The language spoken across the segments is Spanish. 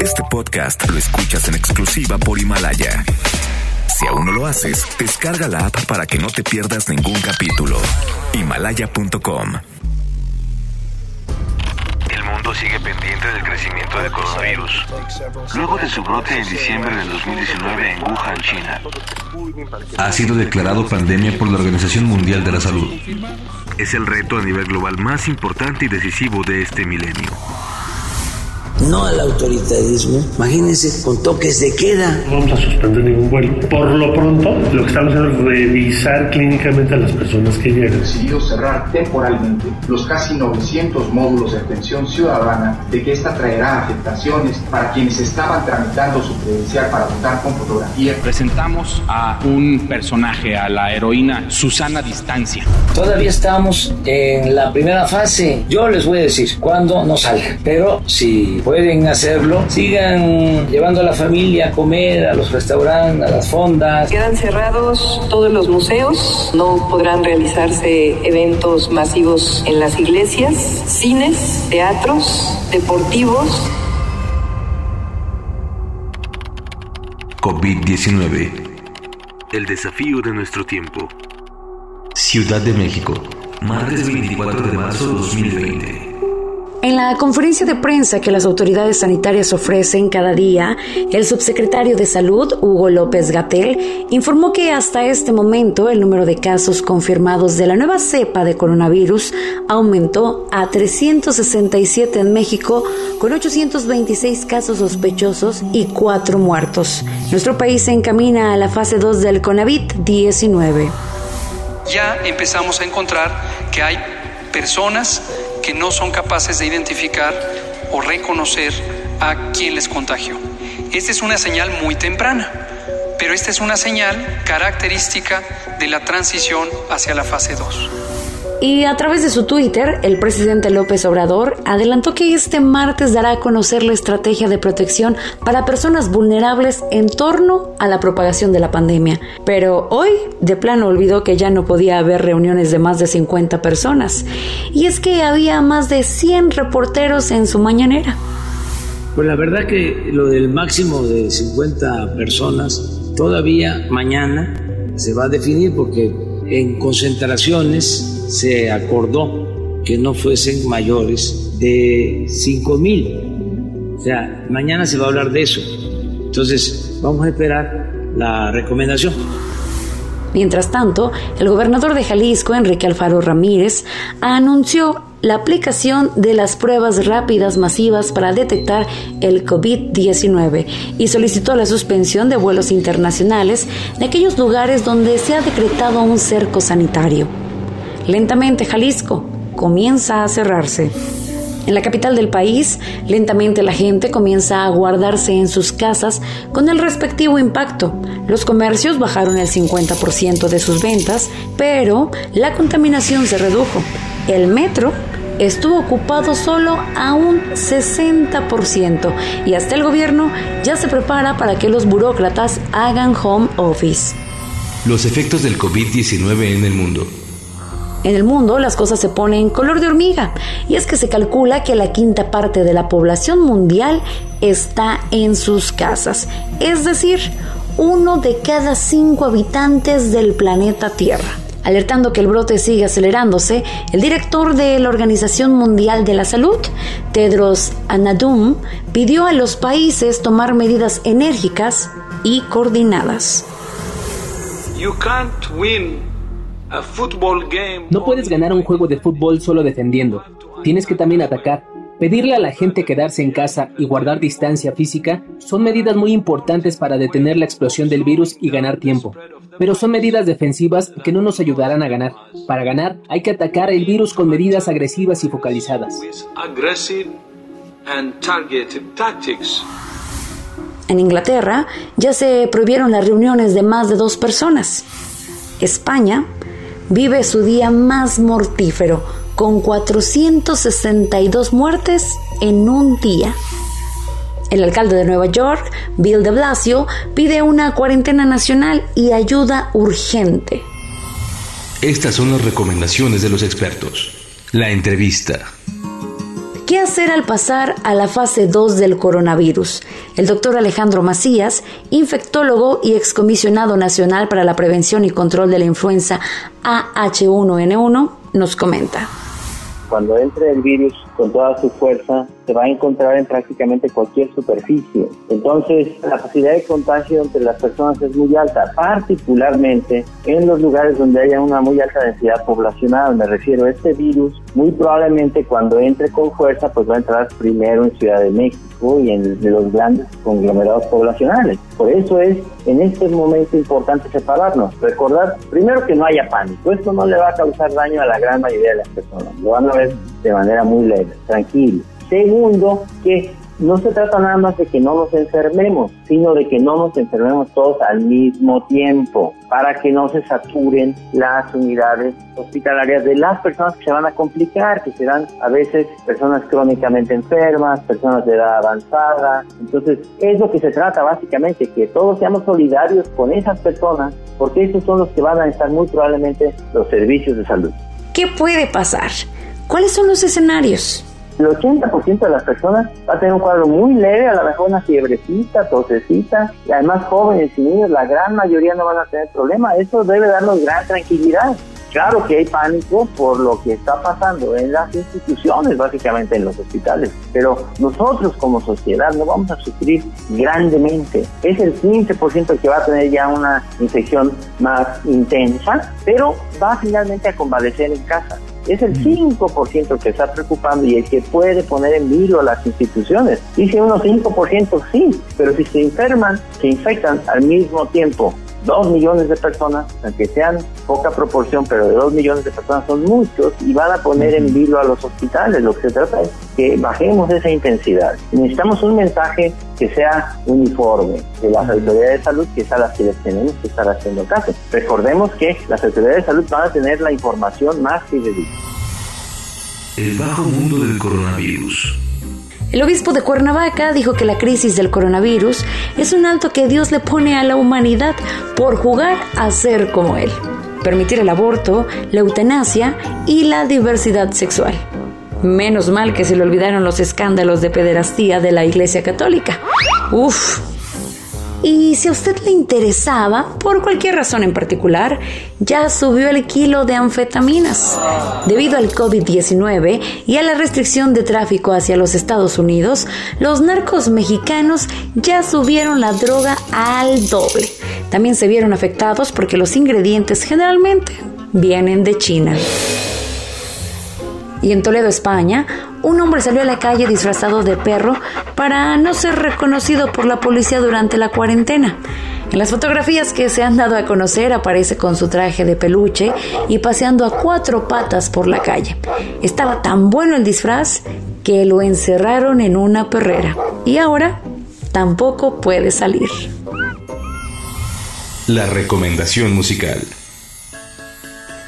Este podcast lo escuchas en exclusiva por Himalaya. Si aún no lo haces, descarga la app para que no te pierdas ningún capítulo. Himalaya.com El mundo sigue pendiente del crecimiento del coronavirus. Luego de su brote en diciembre del 2019 en Wuhan, China. Ha sido declarado pandemia por la Organización Mundial de la Salud. Es el reto a nivel global más importante y decisivo de este milenio no al autoritarismo. Imagínense con toques de queda. No vamos a suspender ningún vuelo. Por lo pronto, lo que estamos haciendo es revisar clínicamente a las personas que llegan. Decidió cerrar temporalmente los casi 900 módulos de atención ciudadana de que esta traerá afectaciones para quienes estaban tramitando su credencial para votar con fotografía. Presentamos a un personaje, a la heroína Susana Distancia. Todavía estamos en la primera fase. Yo les voy a decir cuándo no salga. Pero si pueden hacerlo, sigan llevando a la familia a comer a los restaurantes, a las fondas. Quedan cerrados todos los museos, no podrán realizarse eventos masivos en las iglesias, cines, teatros, deportivos. COVID-19. El desafío de nuestro tiempo. Ciudad de México, martes 24 de marzo 2020. En la conferencia de prensa que las autoridades sanitarias ofrecen cada día, el subsecretario de Salud, Hugo López Gatel, informó que hasta este momento el número de casos confirmados de la nueva cepa de coronavirus aumentó a 367 en México, con 826 casos sospechosos y 4 muertos. Nuestro país se encamina a la fase 2 del CONAVIT-19. Ya empezamos a encontrar que hay personas que no son capaces de identificar o reconocer a quien les contagió. Esta es una señal muy temprana, pero esta es una señal característica de la transición hacia la fase 2. Y a través de su Twitter, el presidente López Obrador adelantó que este martes dará a conocer la estrategia de protección para personas vulnerables en torno a la propagación de la pandemia. Pero hoy, de plano, olvidó que ya no podía haber reuniones de más de 50 personas. Y es que había más de 100 reporteros en su mañanera. Pues la verdad que lo del máximo de 50 personas todavía mañana se va a definir porque en concentraciones se acordó que no fuesen mayores de 5 mil. O sea, mañana se va a hablar de eso. Entonces, vamos a esperar la recomendación. Mientras tanto, el gobernador de Jalisco, Enrique Alfaro Ramírez, anunció la aplicación de las pruebas rápidas masivas para detectar el COVID-19 y solicitó la suspensión de vuelos internacionales de aquellos lugares donde se ha decretado un cerco sanitario. Lentamente Jalisco comienza a cerrarse. En la capital del país, lentamente la gente comienza a guardarse en sus casas con el respectivo impacto. Los comercios bajaron el 50% de sus ventas, pero la contaminación se redujo. El metro estuvo ocupado solo a un 60% y hasta el gobierno ya se prepara para que los burócratas hagan home office. Los efectos del COVID-19 en el mundo. En el mundo las cosas se ponen color de hormiga y es que se calcula que la quinta parte de la población mundial está en sus casas, es decir, uno de cada cinco habitantes del planeta Tierra. Alertando que el brote sigue acelerándose, el director de la Organización Mundial de la Salud, Tedros Anadum, pidió a los países tomar medidas enérgicas y coordinadas. No puedes ganar un juego de fútbol solo defendiendo. Tienes que también atacar. Pedirle a la gente quedarse en casa y guardar distancia física son medidas muy importantes para detener la explosión del virus y ganar tiempo. Pero son medidas defensivas que no nos ayudarán a ganar. Para ganar hay que atacar el virus con medidas agresivas y focalizadas. En Inglaterra ya se prohibieron las reuniones de más de dos personas. España vive su día más mortífero, con 462 muertes en un día. El alcalde de Nueva York, Bill de Blasio, pide una cuarentena nacional y ayuda urgente. Estas son las recomendaciones de los expertos. La entrevista. ¿Qué hacer al pasar a la fase 2 del coronavirus? El doctor Alejandro Macías, infectólogo y excomisionado nacional para la prevención y control de la influenza AH1N1, nos comenta. Cuando entre el virus con toda su fuerza, se va a encontrar en prácticamente cualquier superficie. Entonces, la posibilidad de contagio entre las personas es muy alta, particularmente en los lugares donde haya una muy alta densidad poblacional. Me refiero a este virus, muy probablemente cuando entre con fuerza, pues va a entrar primero en Ciudad de México y en los grandes conglomerados poblacionales. Por eso es en este momento importante separarnos. Recordar, primero, que no haya pánico. Esto no le va a causar daño a la gran mayoría de las personas. Lo van a ver de manera muy leve tranquilo. Segundo, que no se trata nada más de que no nos enfermemos, sino de que no nos enfermemos todos al mismo tiempo, para que no se saturen las unidades hospitalarias de las personas que se van a complicar, que serán a veces personas crónicamente enfermas, personas de edad avanzada. Entonces, es lo que se trata básicamente, que todos seamos solidarios con esas personas, porque esos son los que van a estar muy probablemente los servicios de salud. ¿Qué puede pasar? ¿Cuáles son los escenarios? El 80% de las personas va a tener un cuadro muy leve, a lo mejor una fiebrecita, tosecita, y además jóvenes y niños, la gran mayoría no van a tener problema. Eso debe darnos gran tranquilidad. Claro que hay pánico por lo que está pasando en las instituciones, básicamente en los hospitales, pero nosotros como sociedad no vamos a sufrir grandemente. Es el 15% que va a tener ya una infección más intensa, pero va finalmente a convalecer en casa es el 5% que está preocupando y el que puede poner en vilo a las instituciones. Dice unos 5% sí, pero si se enferman, se infectan al mismo tiempo dos millones de personas, aunque sean poca proporción, pero de dos millones de personas son muchos y van a poner en vilo a los hospitales. Lo que se trata es que bajemos esa intensidad. Necesitamos un mensaje que sea uniforme de las autoridades de salud, que es a las que les tenemos que estar haciendo caso. Recordemos que las autoridades de salud van a tener la información más fidedigna. El bajo mundo del coronavirus. El obispo de Cuernavaca dijo que la crisis del coronavirus es un alto que Dios le pone a la humanidad por jugar a ser como Él, permitir el aborto, la eutanasia y la diversidad sexual. Menos mal que se le olvidaron los escándalos de pederastía de la Iglesia Católica. Uf, y si a usted le interesaba, por cualquier razón en particular, ya subió el kilo de anfetaminas. Debido al COVID-19 y a la restricción de tráfico hacia los Estados Unidos, los narcos mexicanos ya subieron la droga al doble. También se vieron afectados porque los ingredientes generalmente vienen de China. Y en Toledo, España, un hombre salió a la calle disfrazado de perro para no ser reconocido por la policía durante la cuarentena. En las fotografías que se han dado a conocer aparece con su traje de peluche y paseando a cuatro patas por la calle. Estaba tan bueno el disfraz que lo encerraron en una perrera y ahora tampoco puede salir. La recomendación musical.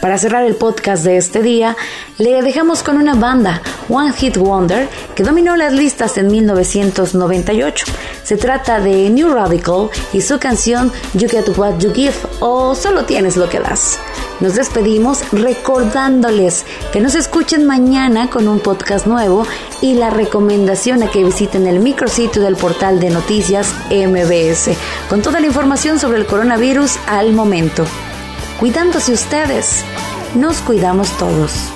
Para cerrar el podcast de este día, le dejamos con una banda, One Hit Wonder, que dominó las listas en 1998. Se trata de New Radical y su canción You Get What You Give o Solo Tienes Lo que Das. Nos despedimos recordándoles que nos escuchen mañana con un podcast nuevo y la recomendación a que visiten el micrositio del portal de noticias MBS con toda la información sobre el coronavirus al momento cuidándose ustedes, nos cuidamos todos.